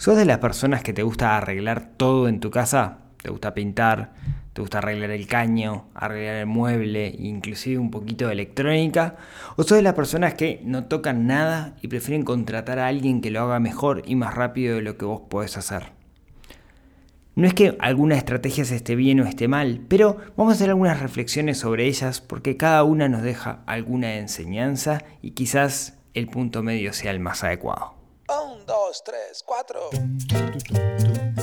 ¿Sos de las personas que te gusta arreglar todo en tu casa? ¿Te gusta pintar? ¿Te gusta arreglar el caño? ¿Arreglar el mueble? Inclusive un poquito de electrónica? ¿O sos de las personas que no tocan nada y prefieren contratar a alguien que lo haga mejor y más rápido de lo que vos podés hacer? No es que alguna estrategia esté bien o esté mal, pero vamos a hacer algunas reflexiones sobre ellas porque cada una nos deja alguna enseñanza y quizás el punto medio sea el más adecuado. 1, 2, 3, 4.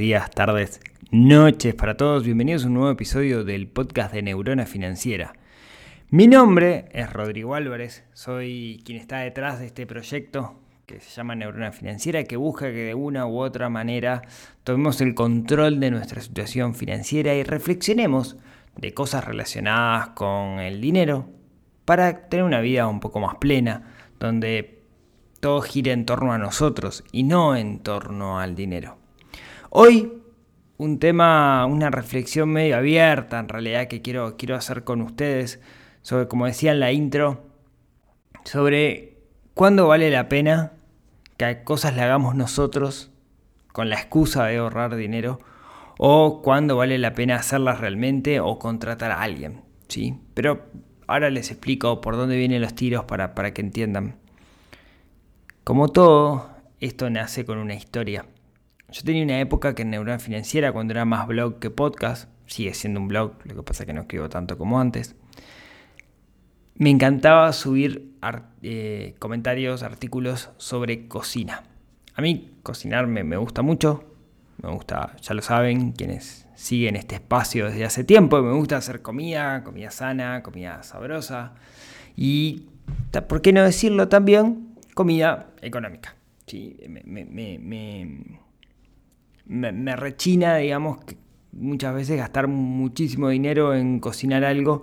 Días, tardes, noches para todos. Bienvenidos a un nuevo episodio del podcast de Neurona Financiera. Mi nombre es Rodrigo Álvarez, soy quien está detrás de este proyecto que se llama Neurona Financiera, que busca que de una u otra manera tomemos el control de nuestra situación financiera y reflexionemos de cosas relacionadas con el dinero para tener una vida un poco más plena, donde todo gira en torno a nosotros y no en torno al dinero. Hoy un tema, una reflexión medio abierta en realidad que quiero, quiero hacer con ustedes sobre, como decía en la intro, sobre cuándo vale la pena que cosas le hagamos nosotros con la excusa de ahorrar dinero o cuándo vale la pena hacerlas realmente o contratar a alguien, ¿sí? Pero ahora les explico por dónde vienen los tiros para, para que entiendan. Como todo, esto nace con una historia. Yo tenía una época que en Neurona Financiera, cuando era más blog que podcast, sigue siendo un blog, lo que pasa es que no escribo tanto como antes, me encantaba subir eh, comentarios, artículos sobre cocina. A mí cocinar me, me, gusta mucho, me gusta, ya lo saben, quienes siguen este espacio desde hace tiempo, me gusta hacer comida, comida sana, comida sabrosa y, ¿por qué no decirlo también? Comida económica. Sí, me, me rechina, digamos, que muchas veces gastar muchísimo dinero en cocinar algo.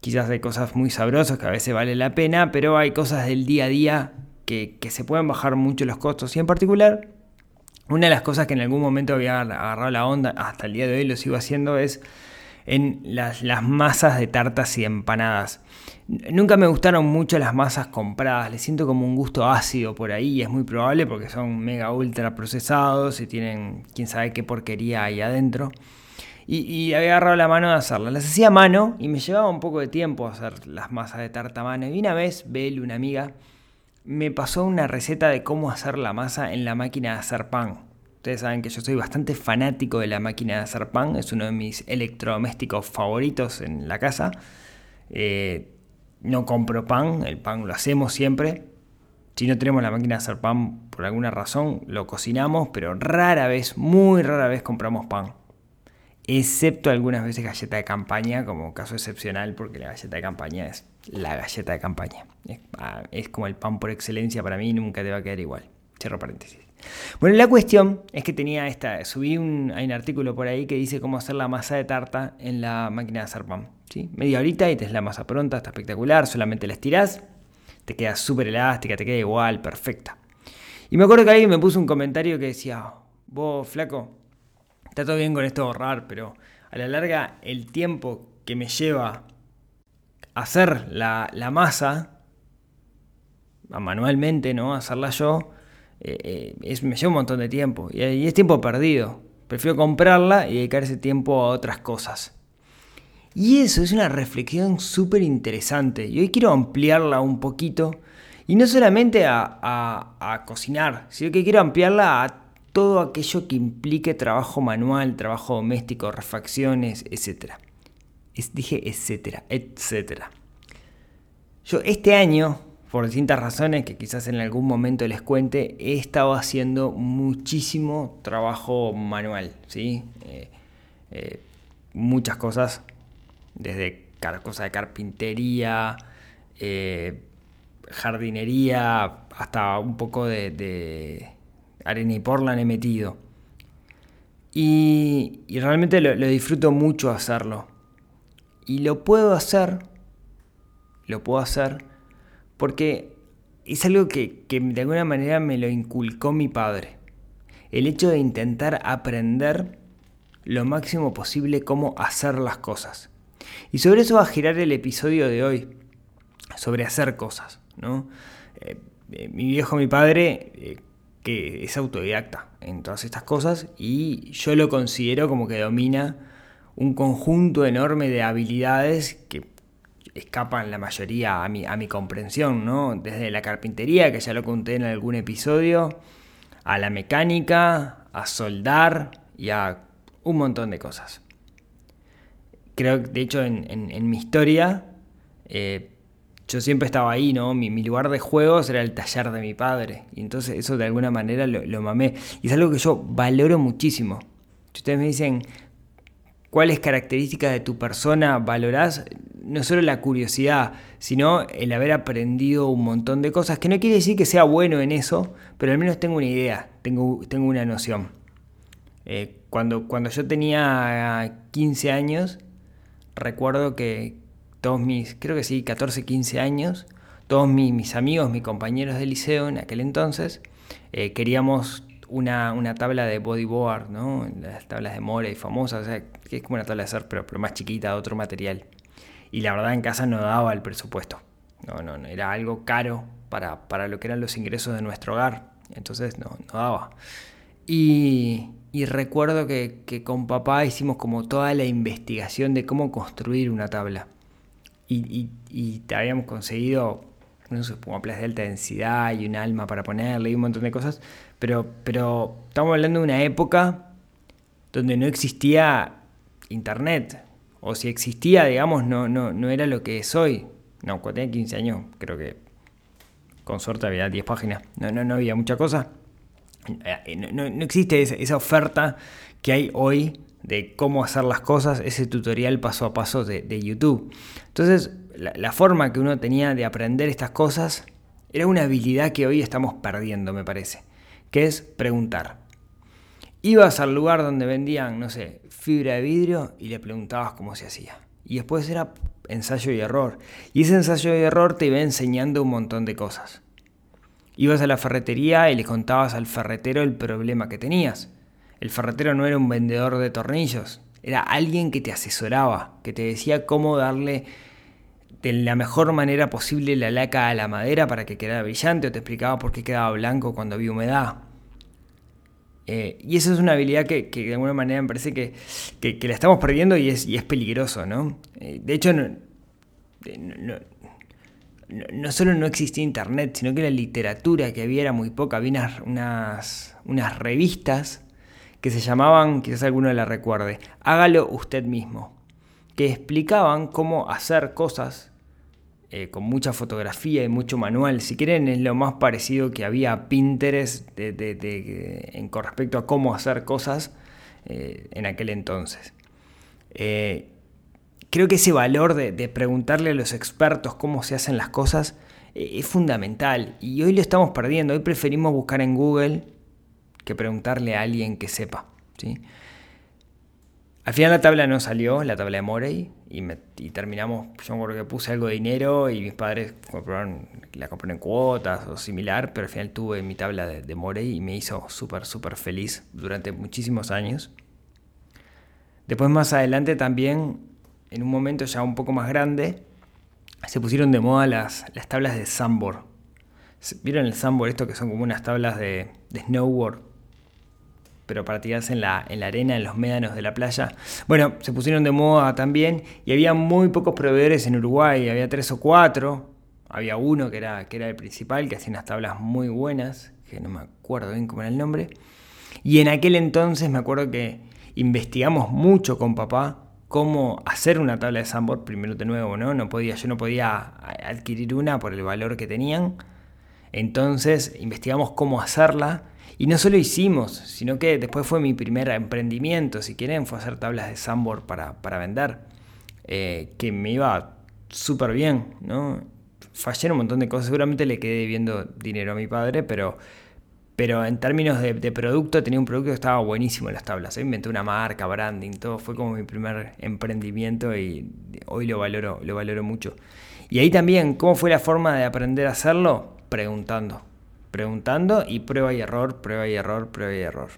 Quizás hay cosas muy sabrosas que a veces vale la pena, pero hay cosas del día a día que, que, se pueden bajar mucho los costos. Y en particular, una de las cosas que en algún momento había agarrado la onda, hasta el día de hoy lo sigo haciendo, es en las, las masas de tartas y empanadas. Nunca me gustaron mucho las masas compradas, le siento como un gusto ácido por ahí y es muy probable porque son mega ultra procesados y tienen quién sabe qué porquería ahí adentro. Y, y, había agarrado la mano de hacerlas. Las hacía a mano y me llevaba un poco de tiempo hacer las masas de tarta a mano. Y una vez, Bel, una amiga, me pasó una receta de cómo hacer la masa en la máquina de hacer pan. Ustedes saben que yo soy bastante fanático de la máquina de hacer pan, es uno de mis electrodomésticos favoritos en la casa. Eh, no compro pan, el pan lo hacemos siempre. Si no tenemos la máquina de hacer pan por alguna razón, lo cocinamos, pero rara vez, muy rara vez compramos pan. Excepto algunas veces galleta de campaña, como caso excepcional, porque la galleta de campaña es la galleta de campaña. Es, es como el pan por excelencia para mí, nunca te va a quedar igual. Cierro paréntesis. Bueno, la cuestión es que tenía esta, subí un, hay un artículo por ahí que dice cómo hacer la masa de tarta en la máquina de hacer pan. ¿sí? Media horita y tenés la masa pronta, está espectacular, solamente la estirás, te queda súper elástica, te queda igual, perfecta. Y me acuerdo que alguien me puso un comentario que decía, vos flaco, está todo bien con esto de ahorrar, pero a la larga el tiempo que me lleva hacer la, la masa, manualmente, ¿no? Hacerla yo, eh, es, me lleva un montón de tiempo y, es tiempo perdido. Prefiero comprarla y dedicar ese tiempo a otras cosas. Y eso es una reflexión súper interesante y hoy quiero ampliarla un poquito y no solamente a, a, cocinar, sino que quiero ampliarla a todo aquello que implique trabajo manual, trabajo doméstico, refacciones, etc. Dije etcétera, etcétera. Yo este año por distintas razones que quizás en algún momento les cuente, he estado haciendo muchísimo trabajo manual, ¿sí? Eh, eh, muchas cosas, desde cosas de carpintería, eh, jardinería, hasta un poco de, arena y portland he metido. Y, realmente lo, disfruto mucho hacerlo. Y lo puedo hacer, lo puedo hacer, porque es algo que, que de alguna manera me lo inculcó mi padre. El hecho de intentar aprender lo máximo posible cómo hacer las cosas. Y sobre eso va a girar el episodio de hoy, sobre hacer cosas. ¿no? Eh, eh, mi viejo, mi padre, eh, que es autodidacta en todas estas cosas y yo lo considero como que domina un conjunto enorme de habilidades que escapan la mayoría a mi, a mi comprensión, ¿no? Desde la carpintería, que ya lo conté en algún episodio, a la mecánica, a soldar y a un montón de cosas. Creo que, de hecho, en, mi historia, yo siempre estaba ahí, ¿no? Mi, lugar de juegos era el taller de mi padre. Y entonces eso de alguna manera lo, mamé. Y es algo que yo valoro muchísimo. Si ustedes me dicen, ¿cuáles características de tu persona valorás? No solo la curiosidad, sino el haber aprendido un montón de cosas, que no quiere decir que sea bueno en eso, pero al menos tengo una idea, tengo, tengo una noción. Eh, cuando, cuando yo tenía 15 años, recuerdo que, todos mis, creo que sí, 14, 15 años, todos mis, amigos, mis compañeros de liceo en aquel entonces, eh, queríamos una, tabla de bodyboard, ¿no? Las tablas de Morey famosas, o sea, que es como una tabla de surf, pero, más chiquita, de otro material. Y la verdad en casa no daba el presupuesto. No, no, no era algo caro para, para, lo que eran los ingresos de nuestro hogar. Entonces no, no daba. Y, y recuerdo que, con papá hicimos como toda la investigación de cómo construir una tabla y, y, habíamos conseguido no sé, de alta densidad y un alma para ponerle y un montón de cosas, pero, pero estamos hablando de una época donde no existía internet, o si existía, digamos, no, no, no era lo que es hoy. No, cuando tenía 15 años, creo que con suerte había 10 páginas, no, no, no había mucha cosa. Eh, no, no existe esa, esa oferta que hay hoy de cómo hacer las cosas, ese tutorial paso a paso de, YouTube. Entonces, la, forma que uno tenía de aprender estas cosas era una habilidad que hoy estamos perdiendo, me parece, que es preguntar. Ibas al lugar donde vendían, no sé, fibra de vidrio y le preguntabas cómo se hacía. Y después era ensayo y error. Y ese ensayo y error te iba enseñando un montón de cosas. Ibas a la ferretería y le contabas al ferretero el problema que tenías. El ferretero no era un vendedor de tornillos, era alguien que te asesoraba, que te decía cómo darle de la mejor manera posible la laca a la madera para que quedara brillante o te explicaba por qué quedaba blanco cuando había humedad. Eh, y esa es una habilidad que, de alguna manera me parece que, la estamos perdiendo y es, es peligroso, ¿no? Eh, de hecho, no, no, solo no existía internet, sino que la literatura que había era muy poca. Había unas, unas revistas que se llamaban, quizás alguno la recuerde, Hágalo usted mismo, que explicaban cómo hacer cosas eh, con mucha fotografía y mucho manual. Si quieren, es lo más parecido que había Pinterest en, con respecto a cómo hacer cosas eh, en aquel entonces. Eh, creo que ese valor de, preguntarle a los expertos cómo se hacen las cosas es fundamental y hoy lo estamos perdiendo. Hoy preferimos buscar en Google que preguntarle a alguien que sepa. ¿sí? Al final la tabla no salió, la tabla de Morey, y, terminamos, yo creo que puse algo de dinero y mis padres la compraron en cuotas o similar, pero al final tuve mi tabla de, Morey y me hizo súper, súper feliz durante muchísimos años. Después más adelante también, en un momento ya un poco más grande, se pusieron de moda las, las tablas de Sambor. ¿Vieron el Sambor? Esto que son como unas tablas de snowboard pero para tirarse en la, en la arena, en los médanos de la playa. Bueno, se pusieron de moda también y había muy pocos proveedores en Uruguay, había tres o cuatro. Había uno que era, que era el principal, que hacía unas tablas muy buenas, que no me acuerdo bien cómo era el nombre. Y en aquel entonces me acuerdo que investigamos mucho con papá cómo hacer una tabla de sandboard primero de nuevo, ¿no? no podía, yo no podía adquirir una por el valor que tenían. Entonces investigamos cómo hacerla y no solo hicimos, sino que después fue mi primer emprendimiento, si quieren, fue hacer tablas de Sambor para, vender. eh, que me iba súper bien, ¿no? Fallé en un montón de cosas, seguramente le quedé viendo dinero a mi padre, pero, pero en términos de, producto tenía un producto que estaba buenísimo en las tablas. Inventé una marca, branding, todo, fue como mi primer emprendimiento y hoy lo valoro, lo valoro mucho. Y ahí también, ¿cómo fue la forma de aprender a hacerlo? Preguntando. Preguntando y prueba y error, prueba y error, prueba y error.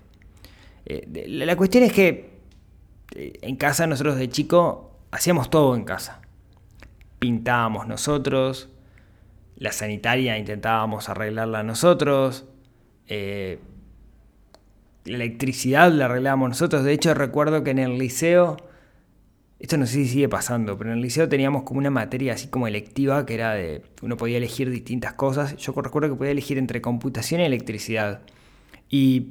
Eh, la cuestión es que eh, en casa nosotros de chico hacíamos todo en casa. Pintábamos nosotros, la sanitaria intentábamos arreglarla nosotros, eh, la electricidad la arreglábamos nosotros. De hecho recuerdo que en el liceo esto no sé si sigue pasando, pero en el liceo teníamos como una materia así como electiva que era de. Uno podía elegir distintas cosas. Yo recuerdo que podía elegir entre computación y electricidad. Y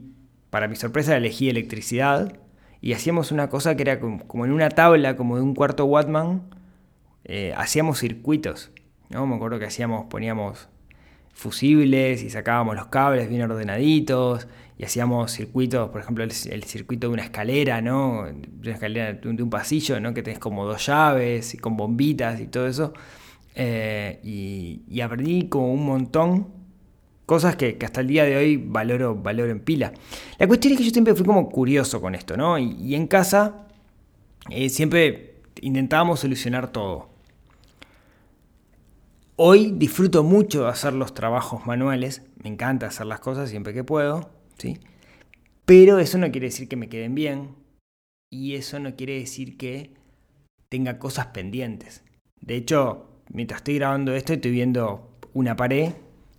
para mi sorpresa elegí electricidad. Y hacíamos una cosa que era como, en una tabla, como de un cuarto Wattman. Eh, hacíamos circuitos. ¿no? Me acuerdo que hacíamos, poníamos fusibles y sacábamos los cables bien ordenaditos hacíamos circuitos, por ejemplo, el, circuito de una escalera. De una escalera de un, pasillo. Que tenés como dos llaves y con bombitas y todo eso. Eh, y, aprendí como un montón cosas que, hasta el día de hoy valoro, valoro en pila. La cuestión es que yo siempre fui como curioso con esto, ¿no? Y, en casa eh, siempre intentábamos solucionar todo. Hoy disfruto mucho de hacer los trabajos manuales, me encanta hacer las cosas siempre que puedo, ¿sí? Pero eso no quiere decir que me queden bien y eso no quiere decir que tenga cosas pendientes. De hecho, mientras estoy grabando esto estoy viendo una pared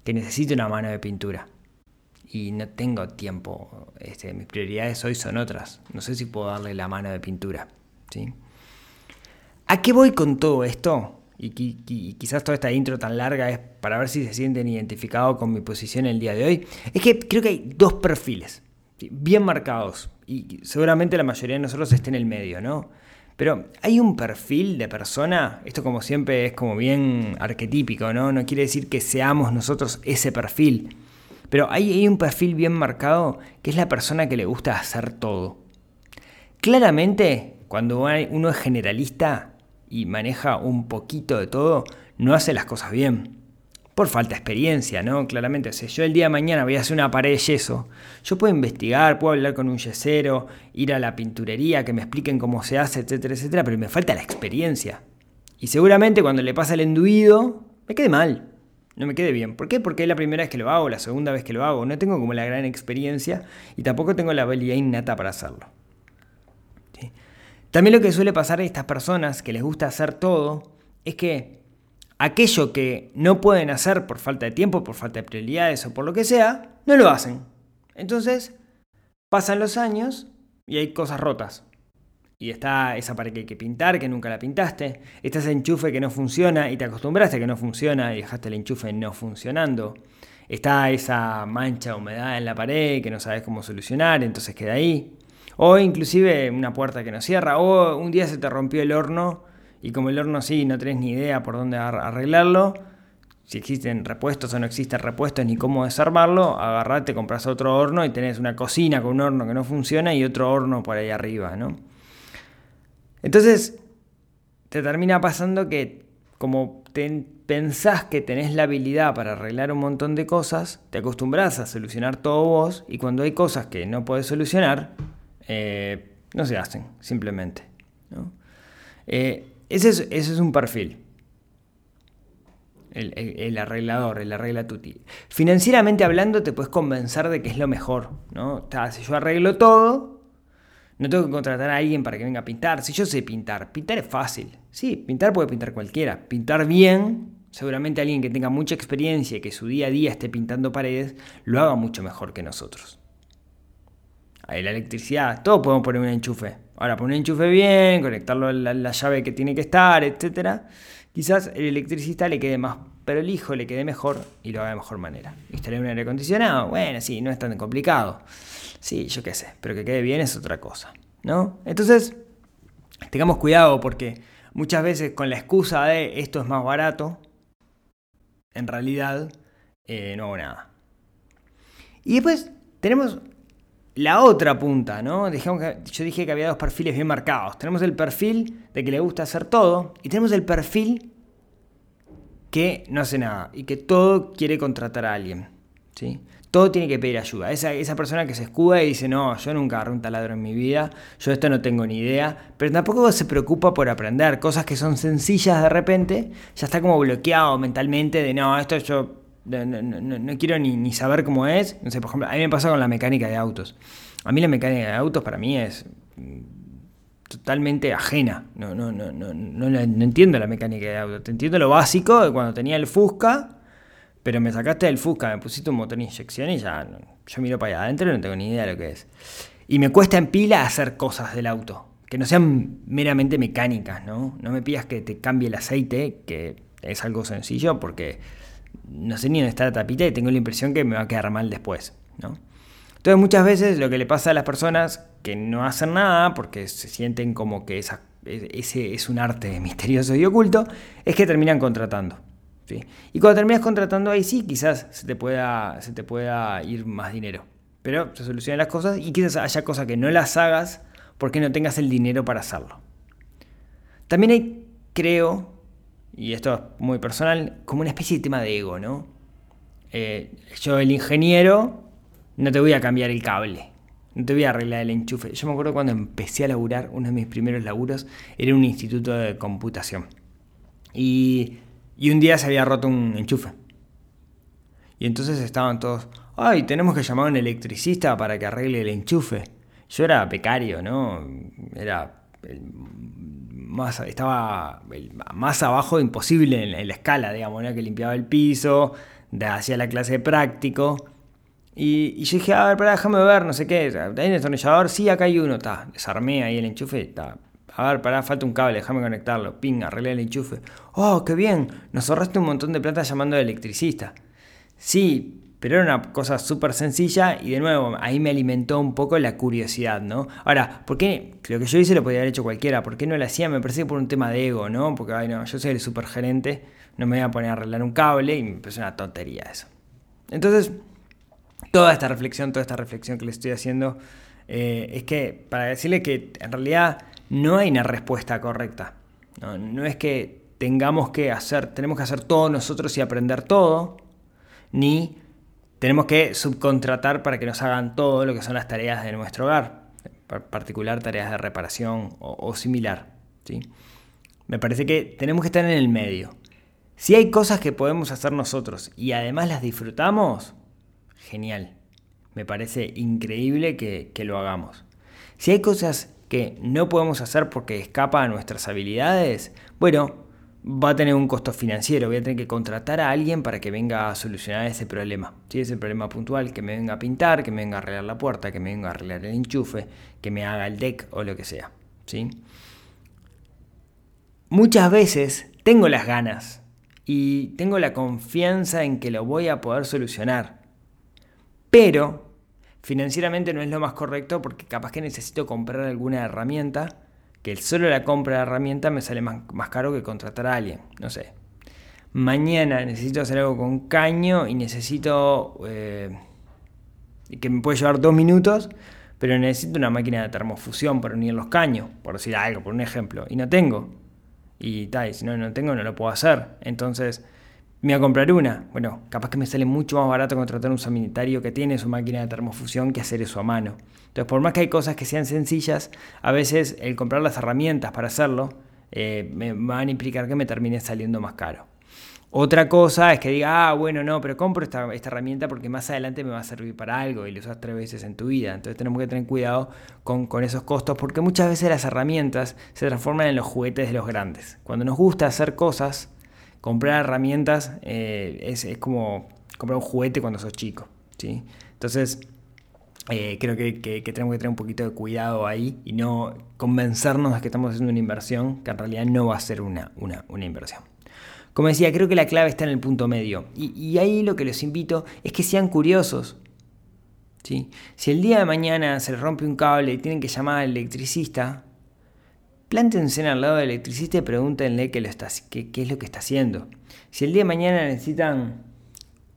que necesita una mano de pintura. Y no tengo tiempo. Este, mis prioridades hoy son otras. No sé si puedo darle la mano de pintura. ¿sí? ¿A qué voy con todo esto? Y, quizás toda esta intro tan larga es para ver si se sienten identificados con mi posición el día de hoy, es que creo que hay dos perfiles bien marcados y seguramente la mayoría de nosotros esté en el medio, ¿no? Pero hay un perfil de persona, esto como siempre es como bien arquetípico, ¿no? No quiere decir que seamos nosotros ese perfil, pero hay, hay un perfil bien marcado que es la persona que le gusta hacer todo. Claramente, cuando uno es generalista, y maneja un poquito de todo, no hace las cosas bien. Por falta de experiencia, ¿no? Claramente, si yo el día de mañana voy a hacer una pared de yeso, yo puedo investigar, puedo hablar con un yesero, ir a la pinturería, que me expliquen cómo se hace, etcétera, etcétera, pero me falta la experiencia. Y seguramente cuando le pasa el enduido, me quede mal, no me quede bien. ¿Por qué? Porque es la primera vez que lo hago, la segunda vez que lo hago. No tengo como la gran experiencia y tampoco tengo la habilidad innata para hacerlo. También lo que suele pasar a estas personas que les gusta hacer todo es que aquello que no pueden hacer por falta de tiempo, por falta de prioridades o por lo que sea, no lo hacen. Entonces, pasan los años y hay cosas rotas. Y está esa pared que hay que pintar, que nunca la pintaste. Está ese enchufe que no funciona y te acostumbraste a que no funciona y dejaste el enchufe no funcionando. Está esa mancha de humedad en la pared que no sabes cómo solucionar, entonces queda ahí. O inclusive una puerta que no cierra. O un día se te rompió el horno y como el horno sí, no tenés ni idea por dónde arreglarlo. Si existen repuestos o no existen repuestos ni cómo desarmarlo, agarrate, compras otro horno y tenés una cocina con un horno que no funciona y otro horno por ahí arriba, ¿no? Entonces, te termina pasando que como pensás que tenés la habilidad para arreglar un montón de cosas, te acostumbras a solucionar todo vos y cuando hay cosas que no podés solucionar, eh, no se hacen, simplemente. Eh, ese, es, un perfil. El, arreglador, el arregla tuti. Financieramente hablando, te puedes convencer de que es lo mejor. ¿no? si yo arreglo todo, no tengo que contratar a alguien para que venga a pintar. Si yo sé pintar, pintar es fácil. Sí, pintar puede pintar cualquiera. Pintar bien, seguramente alguien que tenga mucha experiencia y que su día a día esté pintando paredes, lo haga mucho mejor que nosotros la electricidad, todos podemos poner un enchufe. Ahora, poner un enchufe bien, conectarlo a la, llave que tiene que estar, etc. Quizás el electricista le quede más hijo le quede mejor y lo haga de mejor manera. Instalar un aire acondicionado, bueno, sí, no es tan complicado. Sí, yo qué sé, pero que quede bien es otra cosa, ¿no? Entonces, tengamos cuidado porque muchas veces con la excusa de esto es más barato, en realidad eh, no hago nada. Y después tenemos la otra punta, ¿no? Dejamos que, yo dije que había dos perfiles bien marcados. Tenemos el perfil de que le gusta hacer todo y tenemos el perfil que no hace nada y que todo quiere contratar a alguien. ¿sí? Todo tiene que pedir ayuda. Esa, esa persona que se escuda y dice, no, yo nunca agarré un taladro en mi vida, yo esto no tengo ni idea, pero tampoco se preocupa por aprender cosas que son sencillas de repente, ya está como bloqueado mentalmente de, no, esto yo no, no, no, no quiero ni, ni, saber cómo es. No sé, por ejemplo, a mí me pasa con la mecánica de autos. A mí la mecánica de autos para mí es totalmente ajena. No, no, no, no, no, no entiendo la mecánica de autos. Te entiendo lo básico de cuando tenía el Fusca pero me sacaste del Fusca, me pusiste un motor de inyección y ya yo miro para allá adentro y no tengo ni idea de lo que es. Y me cuesta en pila hacer cosas del auto, que no sean meramente mecánicas, ¿no? No me pidas que te cambie el aceite, que es algo sencillo, porque no sé ni dónde está la tapita y tengo la impresión que me va a quedar mal después, ¿no? Entonces muchas veces lo que le pasa a las personas que no hacen nada porque se sienten como que esa, ese es un arte misterioso y oculto, es que terminan contratando. Y cuando terminas contratando ahí sí, quizás se te, pueda, se te pueda ir más dinero. Pero se solucionan las cosas y quizás haya cosas que no las hagas porque no tengas el dinero para hacerlo. También hay, creo, y esto es muy personal, como una especie de tema de ego, ¿no? Eh, yo, el ingeniero, no te voy a cambiar el cable. No te voy a arreglar el enchufe. Yo me acuerdo cuando empecé a laburar, uno de mis primeros laburos era un instituto de computación. Y y un día se había roto un enchufe. Y entonces estaban todos, ay, tenemos que llamar a un electricista para que arregle el enchufe. Yo era becario, ¿no? Era estaba más abajo imposible en, la escala, digamos, ¿no? que limpiaba el piso, hacía la clase de práctico. Y, yo dije, a ver, déjame ver, no sé qué, ¿hay un destornillador? Sí, acá hay uno, está. Desarmé ahí el enchufe, está a ver, pará, falta un cable, déjame conectarlo. Ping, arreglé el enchufe. ¡Oh, qué bien! Nos ahorraste un montón de plata llamando al electricista. Sí, pero era una cosa súper sencilla y de nuevo, ahí me alimentó un poco la curiosidad, ¿no? Ahora, ¿por qué lo que yo hice lo podía haber hecho cualquiera? ¿Por qué no lo hacía? Me parece por un tema de ego, ¿no? Porque, ay, no, yo soy el supergerente, no me voy a poner a arreglar un cable y me parece una tontería eso. Entonces, toda esta reflexión, toda esta reflexión que le estoy haciendo, eh, es que para decirle que en realidad no hay una respuesta correcta. No, es que tengamos que hacer, tenemos que hacer todo nosotros y aprender todo, ni tenemos que subcontratar para que nos hagan todo lo que son las tareas de nuestro hogar, particular tareas de reparación o, similar. ¿sí? Me parece que tenemos que estar en el medio. Si hay cosas que podemos hacer nosotros y además las disfrutamos, genial. Me parece increíble que, que lo hagamos. Si hay cosas que no podemos hacer porque escapa a nuestras habilidades, bueno, va a tener un costo financiero, voy a tener que contratar a alguien para que venga a solucionar ese problema. Si es el problema puntual, que me venga a pintar, que me venga a arreglar la puerta, que me venga a arreglar el enchufe, que me haga el deck o lo que sea. ¿sí? Muchas veces tengo las ganas y tengo la confianza en que lo voy a poder solucionar. Pero Financieramente no es lo más correcto porque capaz que necesito comprar alguna herramienta, que solo la compra de herramienta me sale más, caro que contratar a alguien. No sé. Mañana necesito hacer algo con caño y necesito... Eh, que me puede llevar dos minutos, pero necesito una máquina de termofusión para unir los caños, por decir algo, por un ejemplo. Y no tengo. Y tal, si no, no tengo, no lo puedo hacer. Entonces me voy a comprar una. Bueno, capaz que me sale mucho más barato contratar un sanitario que tiene su máquina de termofusión que hacer eso a mano. Entonces, por más que hay cosas que sean sencillas, a veces el comprar las herramientas para hacerlo eh, me van a implicar que me termine saliendo más caro. Otra cosa es que diga, ah, bueno, no, pero compro esta, herramienta porque más adelante me va a servir para algo y lo usas tres veces en tu vida. Entonces tenemos que tener cuidado con, con, esos costos porque muchas veces las herramientas se transforman en los juguetes de los grandes. Cuando nos gusta hacer cosas, comprar herramientas eh, es, como comprar un juguete cuando sos chico. ¿sí? Entonces, eh, creo que, tenemos que tener un poquito de cuidado ahí y no convencernos de que estamos haciendo una inversión que en realidad no va a ser una, una, inversión. Como decía, creo que la clave está en el punto medio. Y, ahí lo que los invito es que sean curiosos. ¿sí? Si el día de mañana se les rompe un cable y tienen que llamar al electricista, Plántense al lado del electricista y pregúntenle qué, es lo que está haciendo. Si el día de mañana necesitan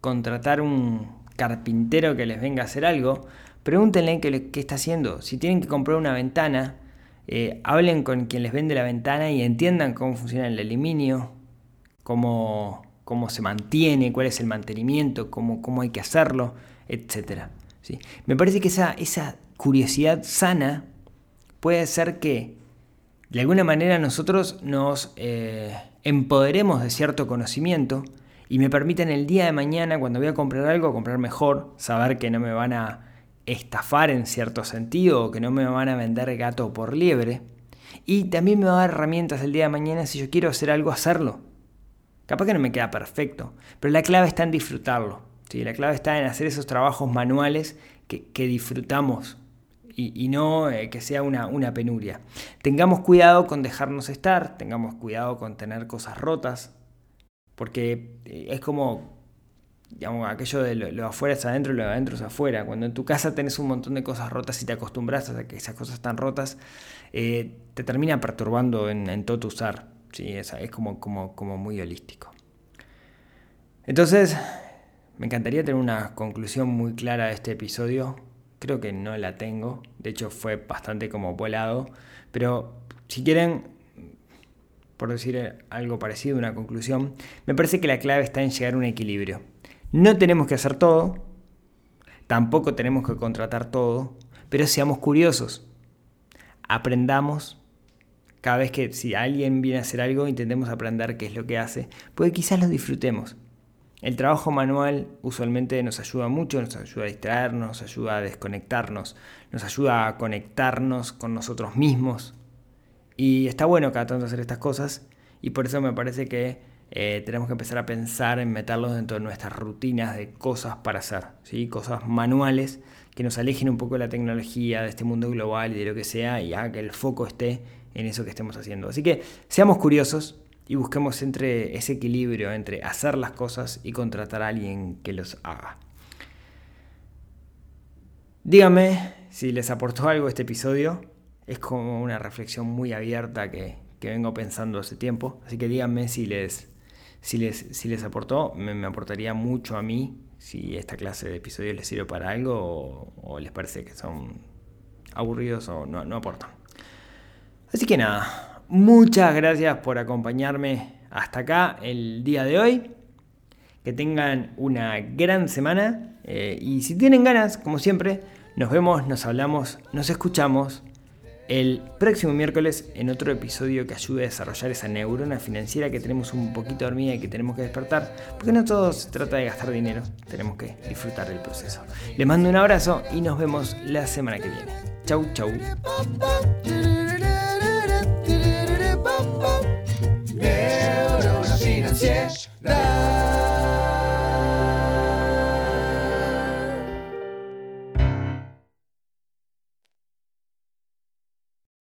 contratar un carpintero que les venga a hacer algo, pregúntenle qué, está haciendo. Si tienen que comprar una ventana, eh, hablen con quien les vende la ventana y entiendan cómo funciona el aluminio, cómo, cómo se mantiene, cuál es el mantenimiento, cómo, cómo hay que hacerlo, etc. ¿sí? Me parece que esa, esa curiosidad sana puede ser que de alguna manera nosotros nos eh, empoderemos de cierto conocimiento y me permitan el día de mañana, cuando voy a comprar algo, comprar mejor, saber que no me van a estafar en cierto sentido o que no me van a vender gato por liebre. Y también me va a dar herramientas el día de mañana si yo quiero hacer algo, hacerlo. Capaz que no me queda perfecto, pero la clave está en disfrutarlo. ¿sí? La clave está en hacer esos trabajos manuales que, disfrutamos y, no eh, que sea una, una penuria. Tengamos cuidado con dejarnos estar, tengamos cuidado con tener cosas rotas, porque eh, es como digamos, aquello de lo, afuera es adentro y lo de adentro es afuera. Cuando en tu casa tenés un montón de cosas rotas y te acostumbras a que esas cosas están rotas, eh, te termina perturbando en, todo tu usar. ¿sí? Es, es como, como, como muy holístico. Entonces, me encantaría tener una conclusión muy clara de este episodio. Creo que no la tengo. De hecho, fue bastante como volado. Pero si quieren, por decir algo parecido, una conclusión, me parece que la clave está en llegar a un equilibrio. No tenemos que hacer todo, tampoco tenemos que contratar todo, pero seamos curiosos. Aprendamos. Cada vez que si alguien viene a hacer algo, intentemos aprender qué es lo que hace, porque quizás lo disfrutemos. El trabajo manual usualmente nos ayuda mucho, nos ayuda a distraernos, nos ayuda a desconectarnos, nos ayuda a conectarnos con nosotros mismos. Y está bueno cada tanto hacer estas cosas y por eso me parece que eh, tenemos que empezar a pensar en meterlos dentro de nuestras rutinas de cosas para hacer, ¿sí? cosas manuales que nos alejen un poco de la tecnología, de este mundo global y de lo que sea, y haga que el foco esté en eso que estemos haciendo. Así que seamos curiosos y busquemos entre ese equilibrio entre hacer las cosas y contratar a alguien que los haga. Díganme si les aportó algo este episodio. Es como una reflexión muy abierta que, que vengo pensando hace tiempo. Así que díganme si les, si les, si les aportó, me, aportaría mucho a mí si esta clase de episodios les sirve para algo o, les parece que son aburridos o no, no aportan. Así que nada, muchas gracias por acompañarme hasta acá el día de hoy. Que tengan una gran semana eh, y si tienen ganas, como siempre, nos vemos, nos hablamos, nos escuchamos el próximo miércoles en otro episodio que ayude a desarrollar esa neurona financiera que tenemos un poquito dormida y que tenemos que despertar, porque no todo se trata de gastar dinero, tenemos que disfrutar del proceso. Les mando un abrazo y nos vemos la semana que viene. Chau, chau. cieś.